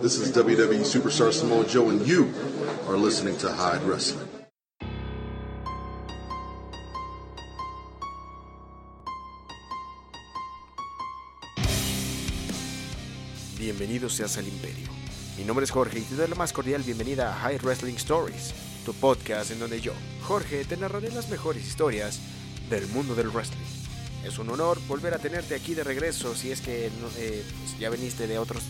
This is WWE Superstar Samoa Joe, and you are listening to Hyde Wrestling. Bienvenido seas al Imperio. Mi nombre es Jorge y te doy la más cordial bienvenida a High Wrestling Stories, tu podcast en donde yo, Jorge, te narraré las mejores historias del mundo del wrestling. Es un honor volver a tenerte aquí de regreso si es que eh, pues ya veniste de otros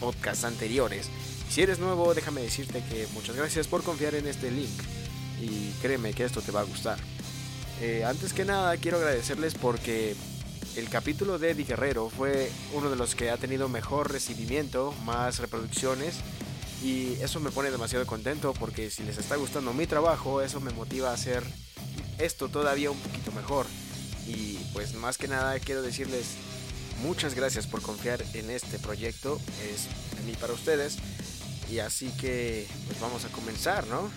podcasts anteriores. Si eres nuevo, déjame decirte que muchas gracias por confiar en este link y créeme que esto te va a gustar. Eh, antes que nada, quiero agradecerles porque el capítulo de Eddie Guerrero fue uno de los que ha tenido mejor recibimiento, más reproducciones y eso me pone demasiado contento porque si les está gustando mi trabajo, eso me motiva a hacer esto todavía un poquito mejor. Y pues más que nada quiero decirles muchas gracias por confiar en este proyecto, es de mí para ustedes. Y así que pues vamos a comenzar, ¿no?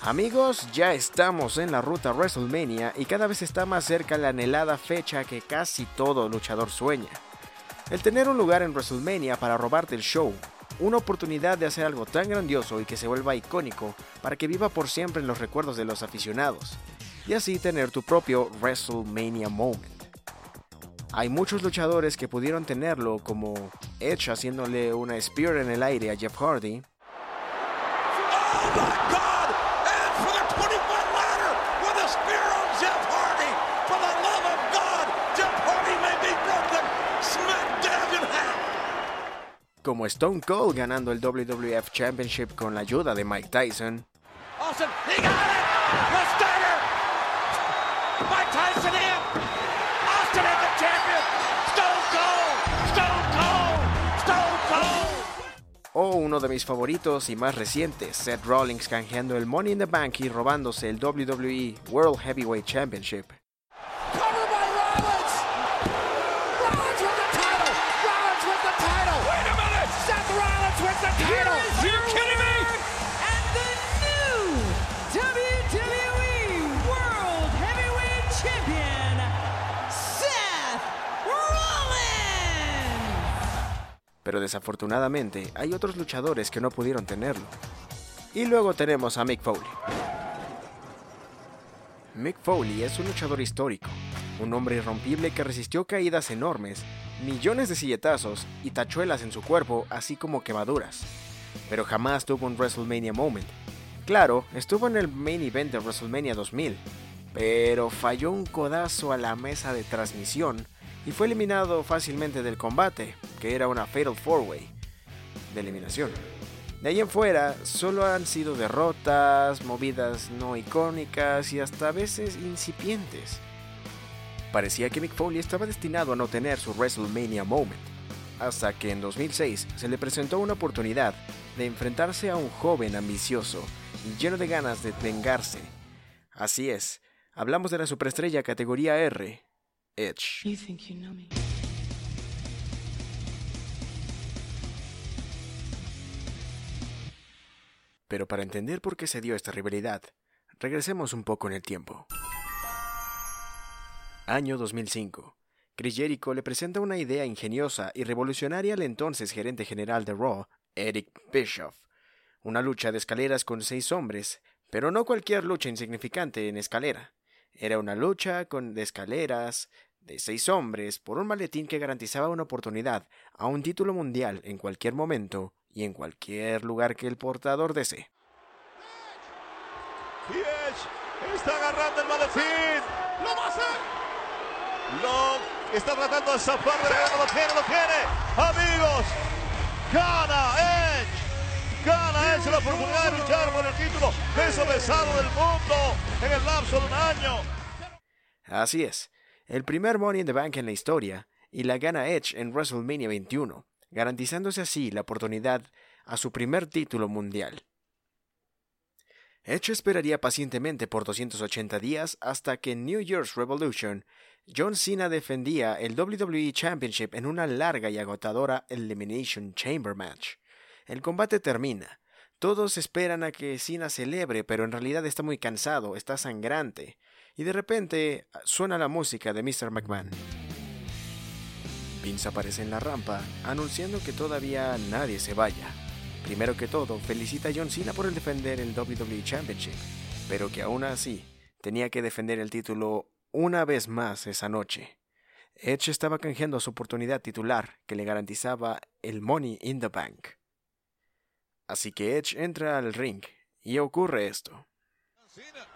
Amigos, ya estamos en la ruta WrestleMania y cada vez está más cerca la anhelada fecha que casi todo luchador sueña. El tener un lugar en WrestleMania para robarte el show, una oportunidad de hacer algo tan grandioso y que se vuelva icónico para que viva por siempre en los recuerdos de los aficionados, y así tener tu propio WrestleMania Moment. Hay muchos luchadores que pudieron tenerlo, como Edge haciéndole una spear en el aire a Jeff Hardy, como Stone Cold ganando el WWF Championship con la ayuda de Mike Tyson. Austin, he got it! The Steiner! Mike Tyson in! Austin is the champion! Stone Cold! Stone Cold! Stone Cold! O uno de mis favoritos y más recientes, Seth Rollins canjeando el Money in the Bank y robándose el WWE World Heavyweight Championship. Pero desafortunadamente hay otros luchadores que no pudieron tenerlo. Y luego tenemos a Mick Foley. Mick Foley es un luchador histórico, un hombre irrompible que resistió caídas enormes, millones de silletazos y tachuelas en su cuerpo, así como quemaduras. Pero jamás tuvo un WrestleMania Moment. Claro, estuvo en el main event de WrestleMania 2000, pero falló un codazo a la mesa de transmisión y fue eliminado fácilmente del combate, que era una Fatal 4-Way de eliminación. De ahí en fuera, solo han sido derrotas, movidas no icónicas y hasta a veces incipientes. Parecía que Mick Foley estaba destinado a no tener su WrestleMania Moment, hasta que en 2006 se le presentó una oportunidad de enfrentarse a un joven ambicioso y lleno de ganas de vengarse. Así es, hablamos de la superestrella categoría R, Edge. Pero para entender por qué se dio esta rivalidad, regresemos un poco en el tiempo. Año 2005. Chris Jericho le presenta una idea ingeniosa y revolucionaria al entonces gerente general de Raw, Eric Bischoff. Una lucha de escaleras con seis hombres, pero no cualquier lucha insignificante en escalera. Era una lucha con de escaleras de seis hombres por un maletín que garantizaba una oportunidad a un título mundial en cualquier momento y en cualquier lugar que el portador desee. Está agarrando el maletín. ¡Lo va a hacer! Lo está tratando de zafar de lo tiene, lo tiene. Amigos, gana Edge. Gana Edge la oportunidad de luchar por el título peso pesado del mundo en el lapso de un año. Así es, el primer Money in the Bank en la historia, y la gana Edge en WrestleMania 21, garantizándose así la oportunidad a su primer título mundial. Edge esperaría pacientemente por 280 días hasta que en New Year's Revolution, John Cena defendía el WWE Championship en una larga y agotadora Elimination Chamber match. El combate termina, Todos esperan a que Cena celebre, pero en realidad está muy cansado, está sangrante. Y de repente suena la música de Mr. McMahon. Aparece en la rampa, anunciando que todavía nadie se vaya. Primero que todo, felicita a John Cena por el defender el WWE Championship, pero que aún así tenía que defender el título una vez más esa noche. Edge estaba canjeando su oportunidad titular que le garantizaba el Money in the Bank. Así que Edge entra al ring y ocurre esto.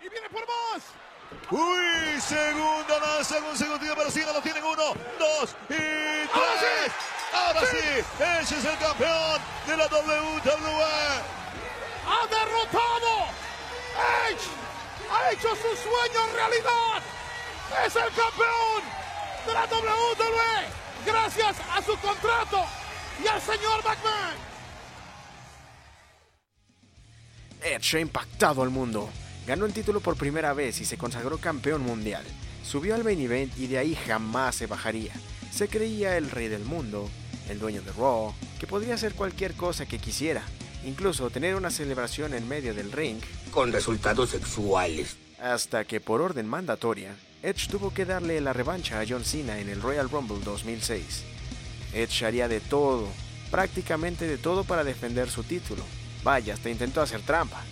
Y viene por más. Uy, segunda lanza con segundo para Cena. Lo tienen uno, dos y tres. Ahora sí, Edge es el campeón de la WWE. ha derrotado. Edge ha hecho su sueño realidad. Es el campeón de la WWE gracias a su contrato y al señor McMahon. Edge ha impactado al mundo. Ganó el título por primera vez y se consagró campeón mundial. Subió al main event y de ahí jamás se bajaría. Se creía el rey del mundo, el dueño de Raw, que podría hacer cualquier cosa que quisiera, incluso tener una celebración en medio del ring, con resultados sexuales. hasta que por orden mandatoria, Edge tuvo que darle la revancha a John Cena en el Royal Rumble 2006. Edge haría de todo, prácticamente de todo para defender su título. Vaya, hasta intentó hacer trampa.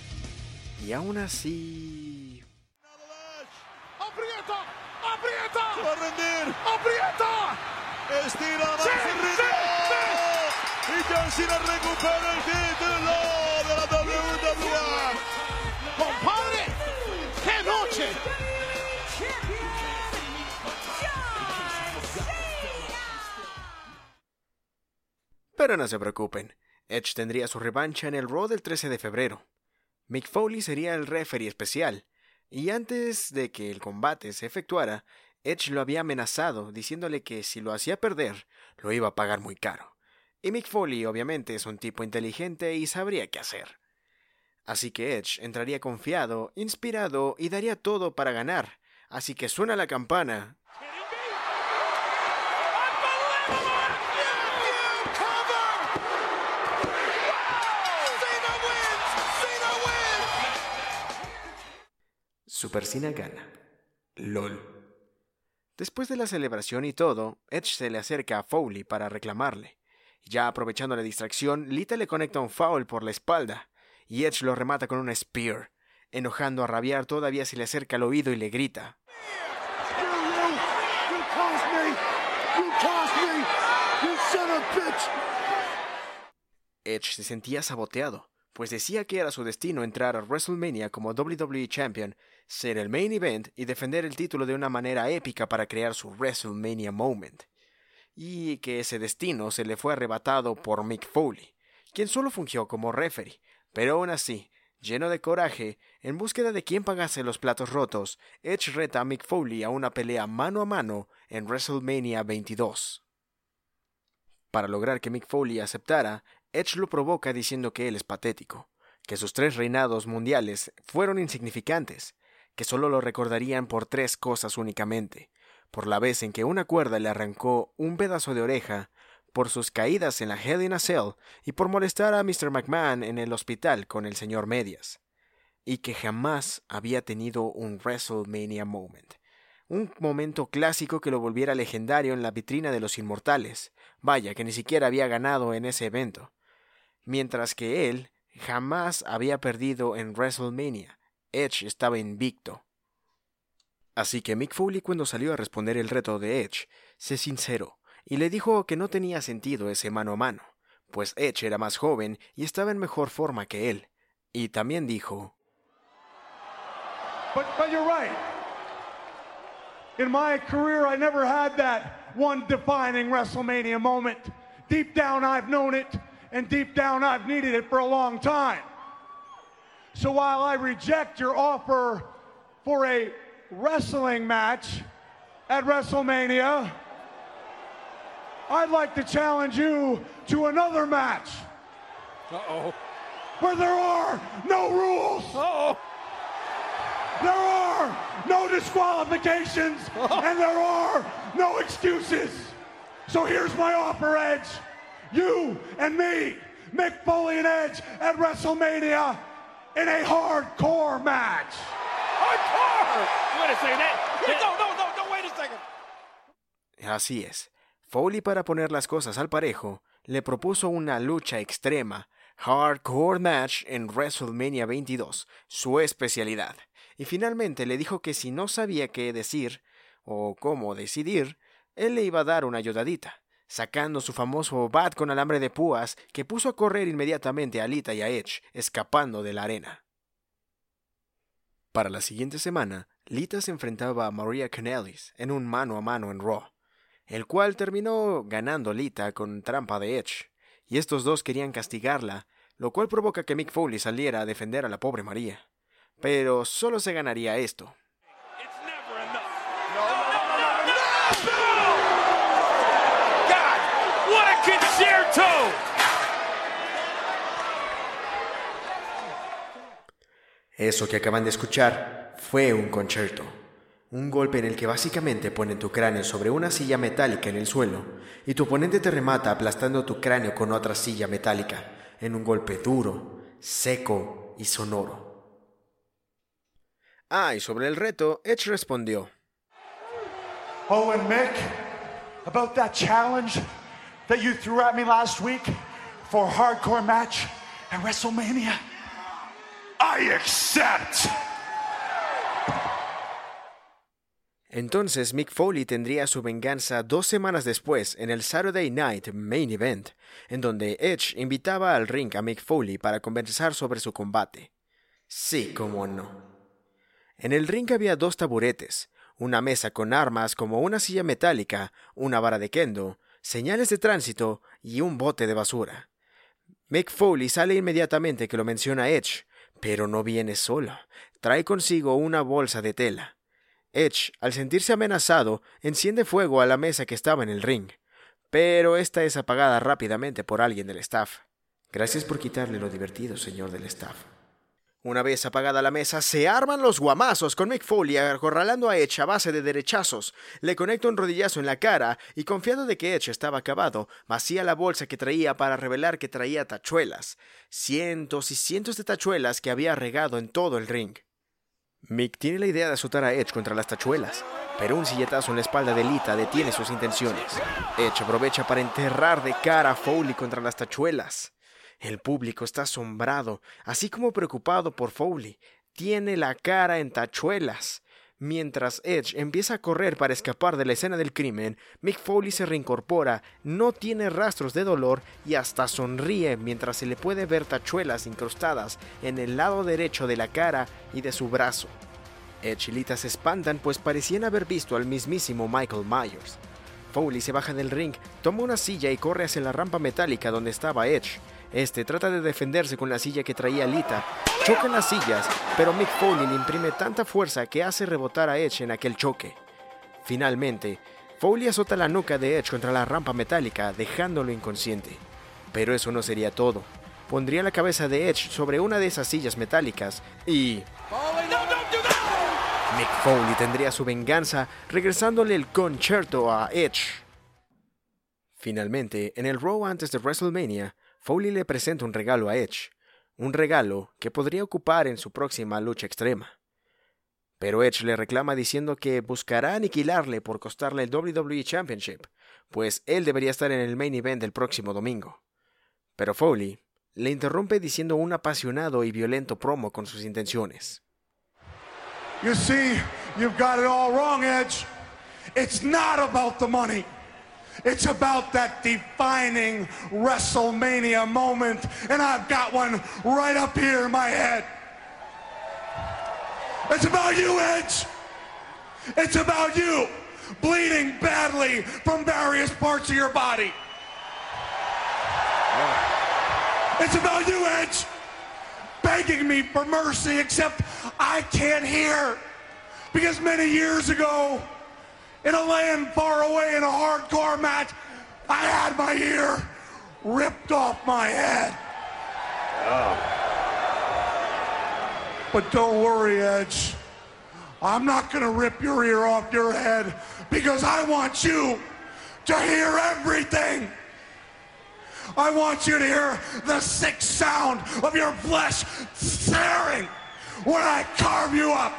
Y aún así... Aprieta, aprieta, Se va a rendir. aprieta. Estira más Sí, Y John Cena recupera el título de la WWE. Compadre, qué noche. Pero no se preocupen, Edge tendría su revancha en el Raw del 13 de febrero. Mick sería el referee especial, y antes de que el combate se efectuara, Edge lo había amenazado, diciéndole que si lo hacía perder, lo iba a pagar muy caro. Y Mick obviamente es un tipo inteligente y sabría qué hacer. Así que Edge entraría confiado, inspirado y daría todo para ganar. Así que suena la campana Super Cena gana. LOL. Después de la celebración y todo, Edge se le acerca a Foley para reclamarle. Ya aprovechando la distracción, Lita le conecta un foul por la espalda, y Edge lo remata con un spear. Enojando a rabiar, todavía se le acerca al oído y le grita. Edge se sentía saboteado, pues decía que era su destino entrar a WrestleMania como WWE Champion, ser el main event y defender el título de una manera épica para crear su WrestleMania Moment. Y que ese destino se le fue arrebatado por Mick Foley, quien solo fungió como referee, pero aún así, lleno de coraje, en búsqueda de quién pagase los platos rotos, Edge reta a Mick Foley a una pelea mano a mano en WrestleMania 22. Para lograr que Mick Foley aceptara, Edge lo provoca diciendo que él es patético, que sus tres reinados mundiales fueron insignificantes, que solo lo recordarían por tres cosas únicamente, por la vez en que una cuerda le arrancó un pedazo de oreja, por sus caídas en la Hell in a Cell y por molestar a Mr. McMahon en el hospital con el señor Medias, y que jamás había tenido un WrestleMania Moment, un momento clásico que lo volviera legendario en la vitrina de los inmortales, vaya que ni siquiera había ganado en ese evento, mientras que él jamás había perdido en WrestleMania, Edge estaba invicto. Así que Mick Foley cuando salió a responder el reto de Edge, se sinceró y le dijo que no tenía sentido ese mano a mano, pues Edge era más joven y estaba en mejor forma que él. Y también dijo, But, you're right. In my career, I never had that one defining WrestleMania moment. Deep down, I've known it, and deep down, I've needed it for a long time. So while I reject your offer for a wrestling match at WrestleMania, I'd like to challenge you to another match. Uh-oh. Where there are no rules. Uh-oh. There are no disqualifications and there are no excuses. So here's my offer, Edge. You and me Mick Foley and Edge at WrestleMania in a hardcore match. Hardcore! Wait a second. That, no, no, no, no, wait a second. Así es. Foley para poner las cosas al parejo, le propuso una lucha extrema, hardcore match en WrestleMania 22, su especialidad. Y finalmente le dijo que si no sabía qué decir o cómo decidir, él le iba a dar una ayudadita, sacando su famoso bat con alambre de púas que puso a correr inmediatamente a Lita y a Edge, escapando de la arena. Para la siguiente semana, Lita se enfrentaba a Maria Kanellis en un mano a mano en Raw el cual terminó ganando Lita con trampa de Edge, y estos dos querían castigarla, lo cual provoca que Mick Foley saliera a defender a la pobre María. Pero solo se ganaría esto. It's never enough. No, no, no, no, no! God, what a concerto! Eso que acaban de escuchar fue un concierto. Un golpe en el que básicamente ponen tu cráneo sobre una silla metálica en el suelo y tu oponente te remata aplastando tu cráneo con otra silla metálica en un golpe duro, seco y sonoro. Ah, y sobre el reto, Edge respondió. Oh, and Mick, about that challenge that you threw at me last week for a hardcore match at WrestleMania, Entonces Mick Foley tendría su venganza dos semanas después en el Saturday Night Main Event, en donde Edge invitaba al ring a Mick Foley para conversar sobre su combate. Sí, cómo no. En el ring había dos taburetes, una mesa con armas como una silla metálica, una vara de kendo, señales de tránsito y un bote de basura. Mick Foley sale inmediatamente que lo menciona Edge, pero no viene solo. Trae consigo una bolsa de tela. Edge, al sentirse amenazado, enciende fuego a la mesa que estaba en el ring, pero esta es apagada rápidamente por alguien del staff. Gracias por quitarle lo divertido, señor del staff. Una vez apagada la mesa, se arman los guamazos con Mick Foley acorralando a Edge a base de derechazos. Le conecta un rodillazo en la cara y confiado de que Edge estaba acabado, vacía la bolsa que traía para revelar que traía tachuelas. Cientos y cientos de tachuelas que había regado en todo el ring. Mick tiene la idea de azotar a Edge contra las tachuelas, pero un silletazo en la espalda de Lita detiene sus intenciones. Edge aprovecha para enterrar de cara a Foley contra las tachuelas. El público está asombrado, así como preocupado por Foley. Tiene la cara en tachuelas. Mientras Edge empieza a correr para escapar de la escena del crimen, Mick Foley se reincorpora, no tiene rastros de dolor y hasta sonríe mientras se le puede ver tachuelas incrustadas en el lado derecho de la cara y de su brazo. Edge y Lita se espantan pues parecían haber visto al mismísimo Michael Myers. Foley se baja del ring, toma una silla y corre hacia la rampa metálica donde estaba Edge. Este trata de defenderse con la silla que traía Lita. Chocan las sillas, pero Mick Foley le imprime tanta fuerza que hace rebotar a Edge en aquel choque. Finalmente, Foley azota la nuca de Edge contra la rampa metálica, dejándolo inconsciente. Pero eso no sería todo. Pondría la cabeza de Edge sobre una de esas sillas metálicas y... Mick Foley tendría su venganza regresándole el concierto a Edge. Finalmente, en el Raw antes de WrestleMania, Foley le presenta un regalo a Edge, un regalo que podría ocupar en su próxima lucha extrema. Pero Edge le reclama diciendo que buscará aniquilarle por costarle el WWE Championship, pues él debería estar en el main event del próximo domingo. Pero Foley le interrumpe diciendo un apasionado y violento promo con sus intenciones. You see, you've got it all wrong, Edge. It's not about the money. It's about that defining WrestleMania moment, and I've got one right up here in my head. It's about you, Edge. It's about you bleeding badly from various parts of your body. It's about you, Edge, begging me for mercy, except I can't hear. Because many years ago, in a land far away in a hardcore match, I had my ear ripped off my head. But don't worry, Edge. I'm not going to rip your ear off your head because I want you to hear everything. I want you to hear the sick sound of your flesh tearing when I carve you up.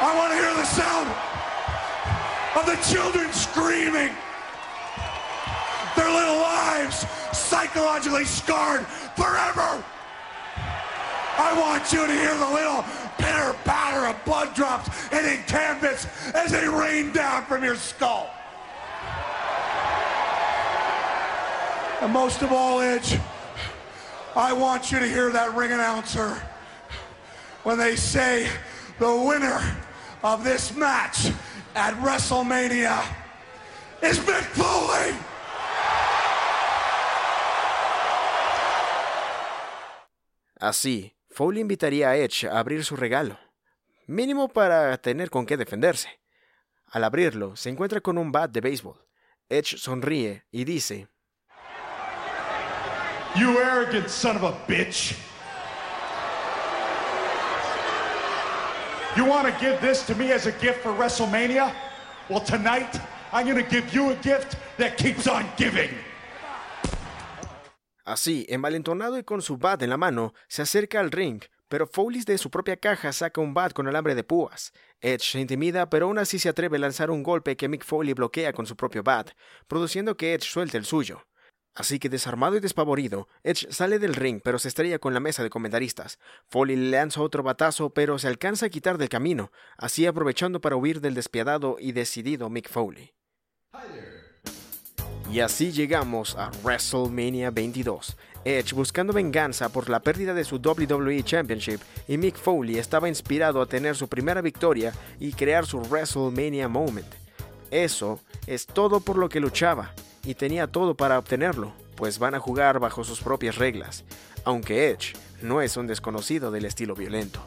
I want to hear the sound of the children screaming. Their little lives psychologically scarred forever. I want you to hear the little pitter patter of blood drops hitting canvas as they rain down from your skull. And most of all, Edge, I want you to hear that ring announcer when they say the winner of this match at WrestleMania is Mick Foley. Así, Foley invitaría a Edge a abrir su regalo, mínimo para tener con qué defenderse. Al abrirlo, se encuentra con un bat de béisbol. Edge sonríe y dice, You arrogant son of a bitch. You want to give this to me as a gift for WrestleMania? Well, tonight, I'm going to give you a gift that keeps on giving. Así, envalentonado y con su bat en la mano, se acerca al ring, pero Foley de su propia caja saca un bat con alambre de púas. Edge se intimida, pero aún así se atreve a lanzar un golpe que Mick Foley bloquea con su propio bat, produciendo que Edge suelte el suyo. Así que desarmado y despavorido, Edge sale del ring, pero se estrella con la mesa de comentaristas. Foley le lanza otro batazo, pero se alcanza a quitar del camino, así aprovechando para huir del despiadado y decidido Mick Foley. Y así llegamos a WrestleMania 22. Edge buscando venganza por la pérdida de su WWE Championship y Mick Foley estaba inspirado a tener su primera victoria y crear su WrestleMania Moment. Eso es todo por lo que luchaba y tenía todo para obtenerlo, pues van a jugar bajo sus propias reglas, aunque Edge no es un desconocido del estilo violento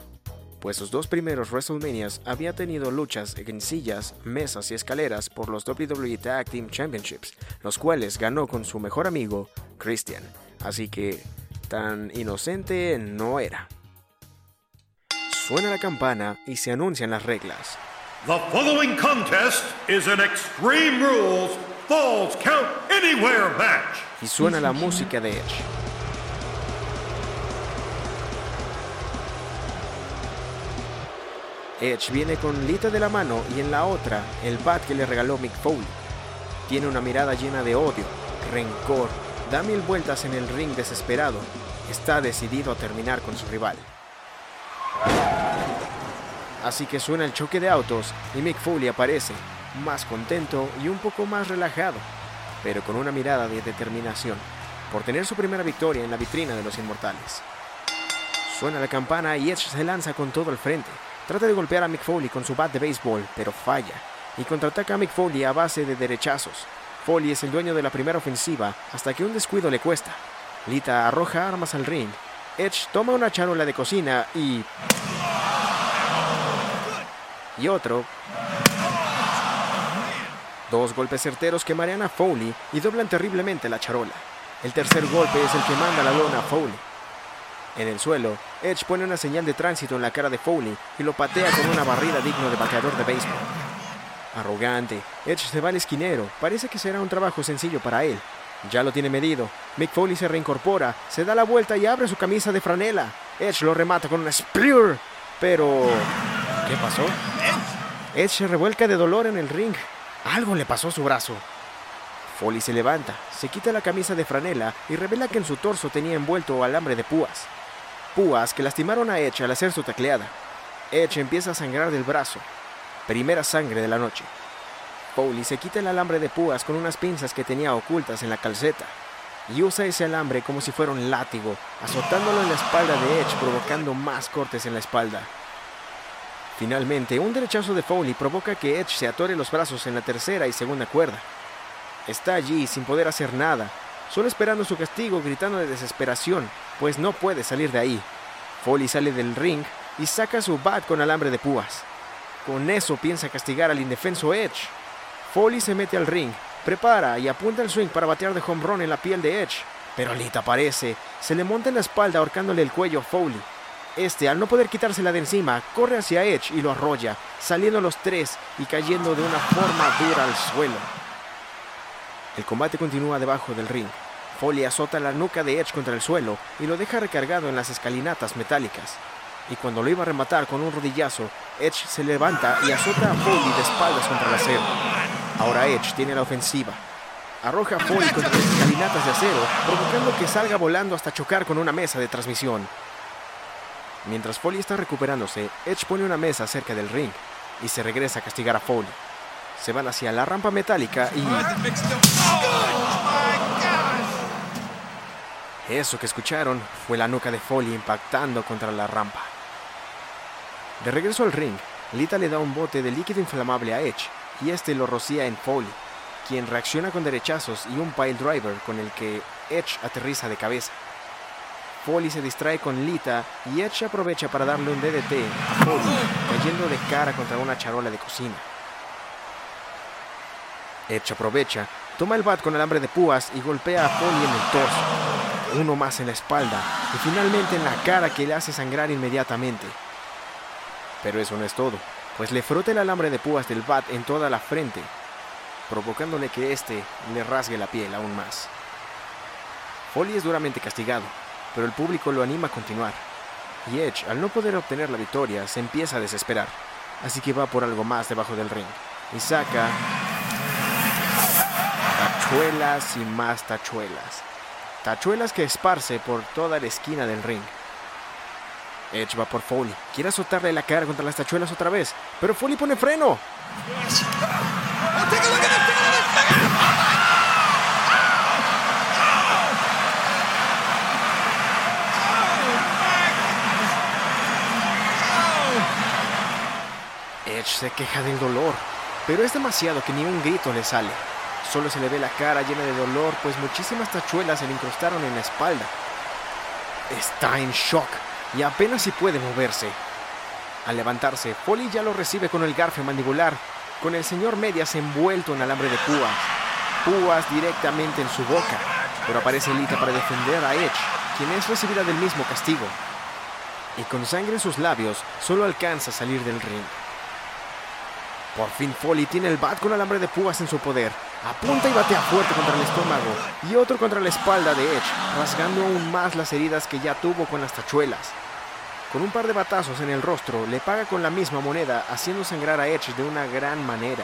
pues sus dos primeros WrestleManias había tenido luchas en sillas, mesas y escaleras por los WWE Tag Team Championships, los cuales ganó con su mejor amigo, Christian. Así que tan inocente no era. Suena la campana y se anuncian las reglas. Extreme Rules Falls Count Anywhere match. Y suena la música de Edge. Edge viene con Lita de la mano y en la otra el bat que le regaló Mick Foley. Tiene una mirada llena de odio, rencor, da mil vueltas en el ring desesperado. Está decidido a terminar con su rival. Así que suena el choque de autos y Mick Foley aparece, más contento y un poco más relajado, pero con una mirada de determinación, por tener su primera victoria en la vitrina de los inmortales. Suena la campana y Edge se lanza con todo al frente. Trata de golpear a Mick Foley con su bat de béisbol, pero falla, y contraataca a Mick Foley a base de derechazos. Foley es el dueño de la primera ofensiva hasta que un descuido le cuesta. Lita arroja armas al ring. Edge toma una charola de cocina y... Y otro... Dos golpes certeros que marean a Foley y doblan terriblemente la charola. El tercer golpe es el que manda la lona a Foley. En el suelo, Edge pone una señal de tránsito en la cara de Foley y lo patea con una barrida digno de bateador de béisbol. Arrogante, Edge se va al esquinero. Parece que será un trabajo sencillo para él. Ya lo tiene medido. Mick Foley se reincorpora, se da la vuelta y abre su camisa de franela. Edge lo remata con una spear. Pero... ¿Qué pasó? Edge se revuelca de dolor en el ring. Algo le pasó a su brazo. Foley se levanta, se quita la camisa de franela y revela que en su torso tenía envuelto alambre de púas. Púas que lastimaron a Edge al hacer su tacleada. Edge empieza a sangrar del brazo. Primera sangre de la noche. Foley se quita el alambre de púas con unas pinzas que tenía ocultas en la calceta y usa ese alambre como si fuera un látigo, azotándolo en la espalda de Edge provocando más cortes en la espalda. Finalmente, un derechazo de Foley provoca que Edge se atore los brazos en la tercera y segunda cuerda. Está allí sin poder hacer nada, solo esperando su castigo, gritando de desesperación, pues no puede salir de ahí. Foley sale del ring y saca su bat con alambre de púas. Con eso piensa castigar al indefenso Edge. Foley se mete al ring, prepara y apunta el swing para batear de home run en la piel de Edge. Pero Lita aparece, se le monta en la espalda ahorcándole el cuello a Foley. Este, al no poder quitársela de encima, corre hacia Edge y lo arrolla, saliendo los tres y cayendo de una forma dura al suelo. El combate continúa debajo del ring. Foley azota la nuca de Edge contra el suelo y lo deja recargado en las escalinatas metálicas. Y cuando lo iba a rematar con un rodillazo, Edge se levanta y azota a Foley de espaldas contra el acero. Ahora Edge tiene la ofensiva. Arroja a Foley contra las escalinatas de acero, provocando que salga volando hasta chocar con una mesa de transmisión. Mientras Foley está recuperándose, Edge pone una mesa cerca del ring y se regresa a castigar a Foley. Se van hacia la rampa metálica y... Eso que escucharon fue la nuca de Foley impactando contra la rampa. De regreso al ring, Lita le da un bote de líquido inflamable a Edge y este lo rocía en Foley, quien reacciona con derechazos y un pile driver con el que Edge aterriza de cabeza. Foley se distrae con Lita y Edge aprovecha para darle un DDT a Foley, cayendo de cara contra una charola de cocina. Edge aprovecha, toma el bat con alambre de púas y golpea a Foley en el torso, uno más en la espalda y finalmente en la cara que le hace sangrar inmediatamente. Pero eso no es todo, pues le frota el alambre de púas del bat en toda la frente, provocándole que éste le rasgue la piel aún más. Foley es duramente castigado, pero el público lo anima a continuar. Y Edge, al no poder obtener la victoria, se empieza a desesperar, así que va por algo más debajo del ring y saca tachuelas y más tachuelas. Tachuelas que esparce por toda la esquina del ring. Edge va por Foley. Quiere azotarle la cara contra las tachuelas otra vez, pero Foley pone freno. Edge se queja del dolor, pero es demasiado que ni un grito le sale. Solo se le ve la cara llena de dolor, pues muchísimas tachuelas se le incrustaron en la espalda. Está en shock y apenas si puede moverse. Al levantarse, Foley ya lo recibe con el garfio mandibular, con el señor Medias envuelto en alambre de púas, púas directamente en su boca, pero aparece Lita para defender a Edge, quien es recibida del mismo castigo. Y con sangre en sus labios, solo alcanza a salir del ring. Por fin Foley tiene el bat con alambre de púas en su poder. Apunta y batea fuerte contra el estómago y otro contra la espalda de Edge, rasgando aún más las heridas que ya tuvo con las tachuelas. Con un par de batazos en el rostro, le paga con la misma moneda, haciendo sangrar a Edge de una gran manera.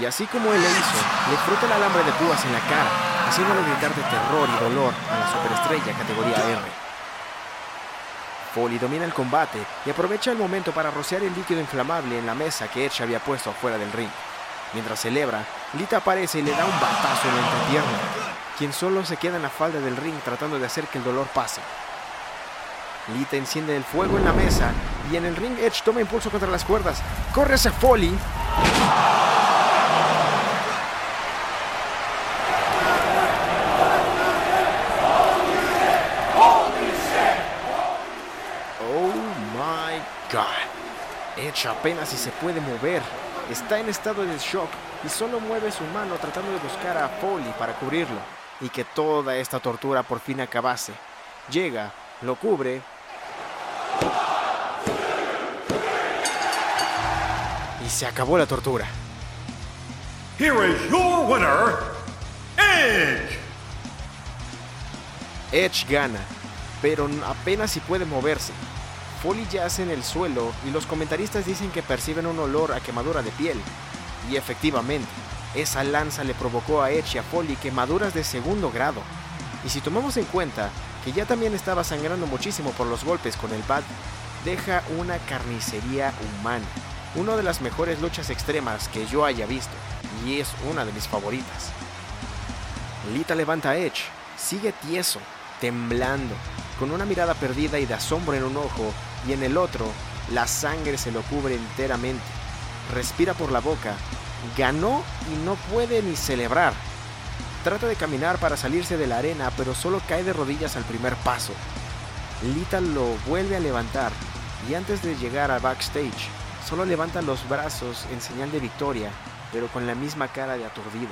Y así como él le hizo, le frota el alambre de púas en la cara, haciéndolo gritar de terror y dolor a la superestrella categoría R. Foley domina el combate y aprovecha el momento para rociar el líquido inflamable en la mesa que Edge había puesto afuera del ring. Mientras celebra, Lita aparece y le da un batazo en la entrepierna, quien solo se queda en la falda del ring tratando de hacer que el dolor pase. Lita enciende el fuego en la mesa y en el ring Edge toma impulso contra las cuerdas. Corre hacia Foley. Oh my god. Edge apenas si se puede mover. Está en estado de shock y solo mueve su mano tratando de buscar a Foley para cubrirlo y que toda esta tortura por fin acabase. Llega, lo cubre y se acabó la tortura. Here is your winner, Edge. Edge gana, pero apenas si puede moverse. Foley yace en el suelo y los comentaristas dicen que perciben un olor a quemadura de piel. Y efectivamente, esa lanza le provocó a Edge y a Foley quemaduras de segundo grado. Y si tomamos en cuenta que ya también estaba sangrando muchísimo por los golpes con el bat, deja una carnicería humana. Una de las mejores luchas extremas que yo haya visto, y es una de mis favoritas. Lita levanta a Edge, sigue tieso, temblando, con una mirada perdida y de asombro en un ojo, y en el otro, la sangre se lo cubre enteramente. Respira por la boca, ganó y no puede ni celebrar. Trata de caminar para salirse de la arena, pero solo cae de rodillas al primer paso. Lita lo vuelve a levantar, y antes de llegar a backstage, solo levanta los brazos en señal de victoria, pero con la misma cara de aturdido.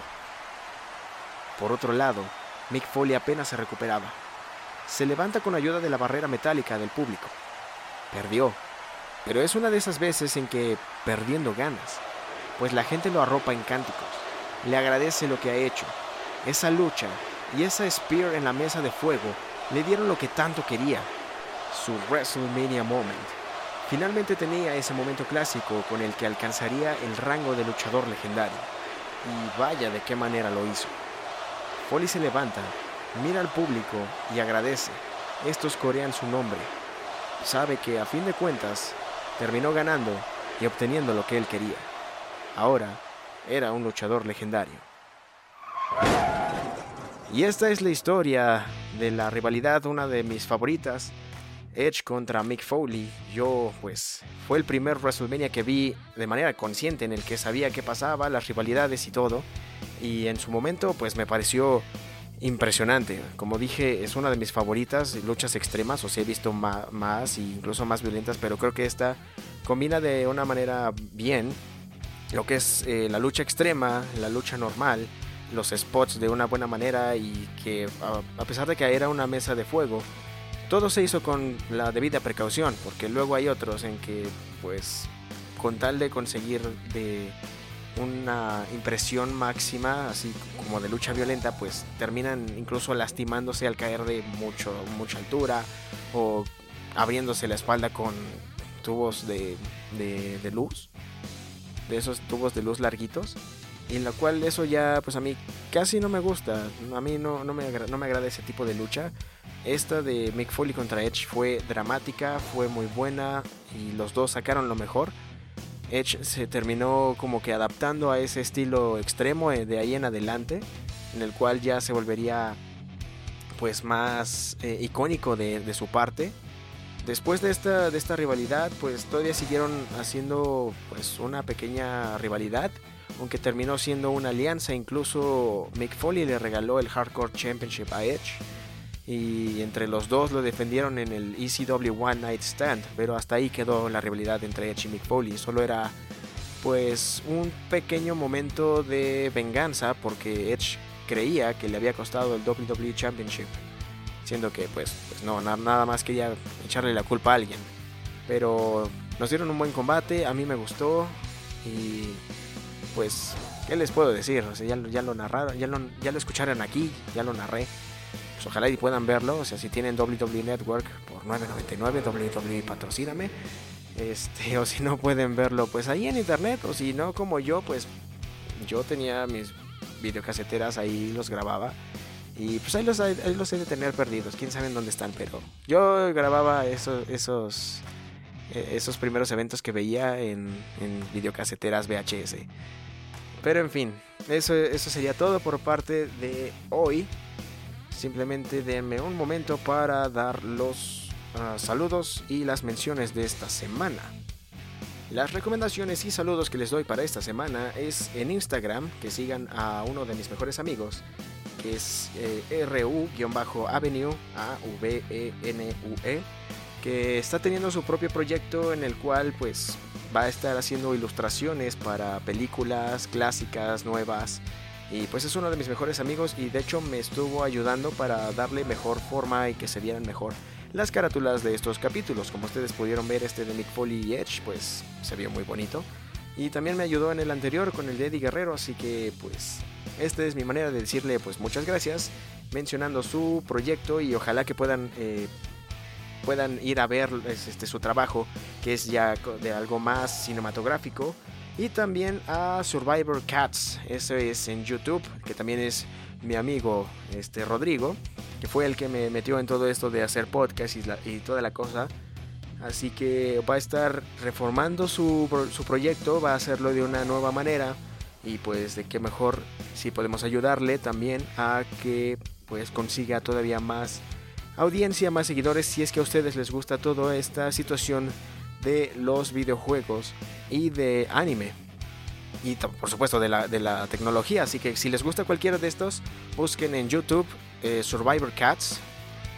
Por otro lado, Mick Foley apenas se recuperaba. Se levanta con ayuda de la barrera metálica del público. Perdió, pero es una de esas veces en que perdiendo ganas, pues la gente lo arropa en cánticos. le agradece lo que ha hecho. Esa lucha y esa spear en la mesa de fuego le dieron lo que tanto quería, su WrestleMania Moment. Finalmente tenía ese momento clásico con el que alcanzaría el rango de luchador legendario. Y vaya de qué manera lo hizo. Foley se levanta, mira al público y agradece. Estos corean su nombre. Sabe que a fin de cuentas terminó ganando y obteniendo lo que él quería. Ahora era un luchador legendario. Y esta es la historia de la rivalidad, una de mis favoritas. Edge contra Mick Foley. Yo, pues, fue el primer WrestleMania que vi de manera consciente en el que sabía qué pasaba, las rivalidades y todo. Y en su momento, pues, me pareció impresionante. Como dije, es una de mis favoritas, luchas extremas, o sea, he visto ma- más e incluso más violentas, pero creo que esta combina de una manera bien lo que es eh, la lucha extrema, la lucha normal, los spots de una buena manera y que a, a pesar de que era una mesa de fuego, todo se hizo con la debida precaución, porque luego hay otros en que pues con tal de conseguir de una impresión máxima, así como de lucha violenta, pues terminan incluso lastimándose al caer de mucho, mucha altura o abriéndose la espalda con tubos de, de, luz, de esos tubos de luz larguitos. Y en la cual eso ya, pues a mí casi no me gusta. A mí no, no, me, no me agrada ese tipo de lucha. Esta de Mick Foley contra Edge fue dramática, fue muy buena y los dos sacaron lo mejor. Edge se terminó como que adaptando a ese estilo extremo eh, de ahí en adelante, en el cual ya se volvería pues más eh, icónico de, de su parte. Después de esta, de esta rivalidad, pues todavía siguieron haciendo pues una pequeña rivalidad, aunque terminó siendo una alianza. Incluso Mick Foley le regaló el Hardcore Championship a Edge y entre los dos lo defendieron en el ECW One Night Stand, pero hasta ahí quedó la rivalidad entre Edge y Mick Foley. Solo era pues un pequeño momento de venganza porque Edge creía que le había costado el WWE Championship, siendo que pues, pues no, na- nada más quería echarle la culpa a alguien. Pero nos dieron un buen combate, a mí me gustó y pues, ¿qué les puedo decir? O sea, ya, ya lo narraron, ya lo, ya lo escucharon aquí, ya lo narré. Ojalá y puedan verlo, o sea, si tienen WWE Network por 9.99, WWE patrocíname. Este, o si no pueden verlo, pues ahí en internet, o si no, como yo, pues yo tenía mis videocaseteras, ahí los grababa. Y pues ahí los, ahí los he de tener perdidos, quién sabe dónde están, pero yo grababa esos, esos, esos primeros eventos que veía en, en videocaseteras VHS. Pero en fin, eso, eso sería todo por parte de hoy. Simplemente denme un momento para dar los ah, saludos y las menciones de esta semana. Las recomendaciones y saludos que les doy para esta semana es en Instagram, que sigan a uno de mis mejores amigos, que es eh, RU-Avenue, A-V-E-N-U-E, que está teniendo su propio proyecto en el cual pues va a estar haciendo ilustraciones para películas clásicas, nuevas, y pues es uno de mis mejores amigos y de hecho me estuvo ayudando para darle mejor forma y que se vieran mejor las carátulas de estos capítulos. Como ustedes pudieron ver este de Mick Foley y Edge, pues se vio muy bonito. Y también me ayudó en el anterior con el de Eddie Guerrero, así que pues esta es mi manera de decirle pues muchas gracias, mencionando su proyecto y ojalá que puedan eh, puedan ir a ver este, su trabajo, que es ya de algo más cinematográfico. Y también a Survivor Cats, eso es en YouTube, que también es mi amigo este, Rodrigo, que fue el que me metió en todo esto de hacer podcast y, y toda la cosa. Así que va a estar reformando su, su proyecto, va a hacerlo de una nueva manera. Y pues de qué mejor si podemos ayudarle también a que pues consiga todavía más audiencia, más seguidores, si es que a ustedes les gusta toda esta situación de los videojuegos y de anime. Y por supuesto de la, tecnología. Así que si les gusta cualquiera de estos, busquen en YouTube eh, Survivor Cats.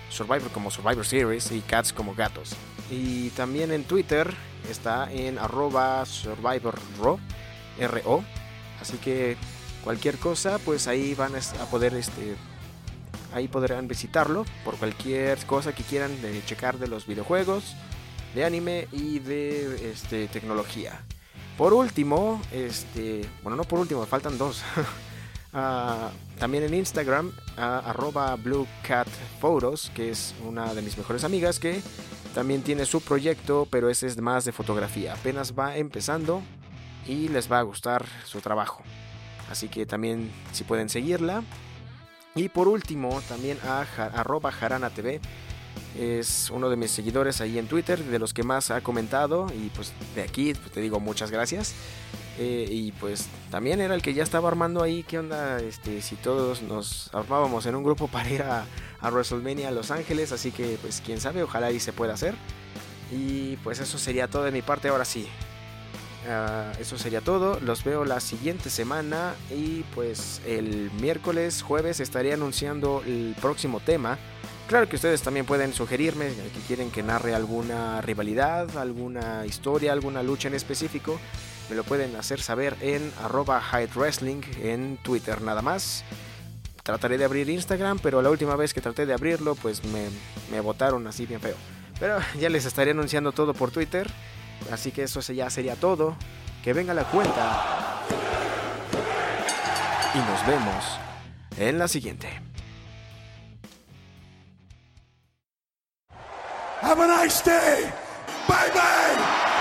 Survivor como Survivor Series y Cats como gatos. Y también en Twitter está en arroba SurvivorRo. RO. Así que cualquier cosa, pues ahí van a poder este, ahí podrán visitarlo por cualquier cosa que quieran de checar de los videojuegos, de anime y de este, tecnología. Por último, este, bueno, no por último, faltan dos. Ah, también en Instagram, ah, arroba Blue Cat Photos, que es una de mis mejores amigas que también tiene su proyecto, pero ese es más de fotografía. Apenas va empezando y les va a gustar su trabajo. Así que también si pueden seguirla. Y por último, también a arroba Jarana TV. Es uno de mis seguidores ahí en Twitter, de los que más ha comentado. Y pues de aquí pues, te digo muchas gracias. Eh, y pues también era el que ya estaba armando ahí. ¿Qué onda? Este, si todos nos armábamos en un grupo para ir a, a WrestleMania a Los Ángeles. Así que pues quién sabe, ojalá y se pueda hacer. Y pues eso sería todo de mi parte ahora sí. Ah, eso sería todo. Los veo la siguiente semana. Y pues el miércoles, jueves estaré anunciando el próximo tema. Claro que ustedes también pueden sugerirme que quieren que narre alguna rivalidad, alguna historia, alguna lucha en específico. Me lo pueden hacer saber en arroba Hyde Wrestling en Twitter nada más. Trataré de abrir Instagram, pero la última vez que traté de abrirlo, pues me, me botaron así bien feo. Pero ya les estaré anunciando todo por Twitter. Así que eso ya sería todo. Que venga la cuenta. Y nos vemos en la siguiente. Have a nice day. Bye bye.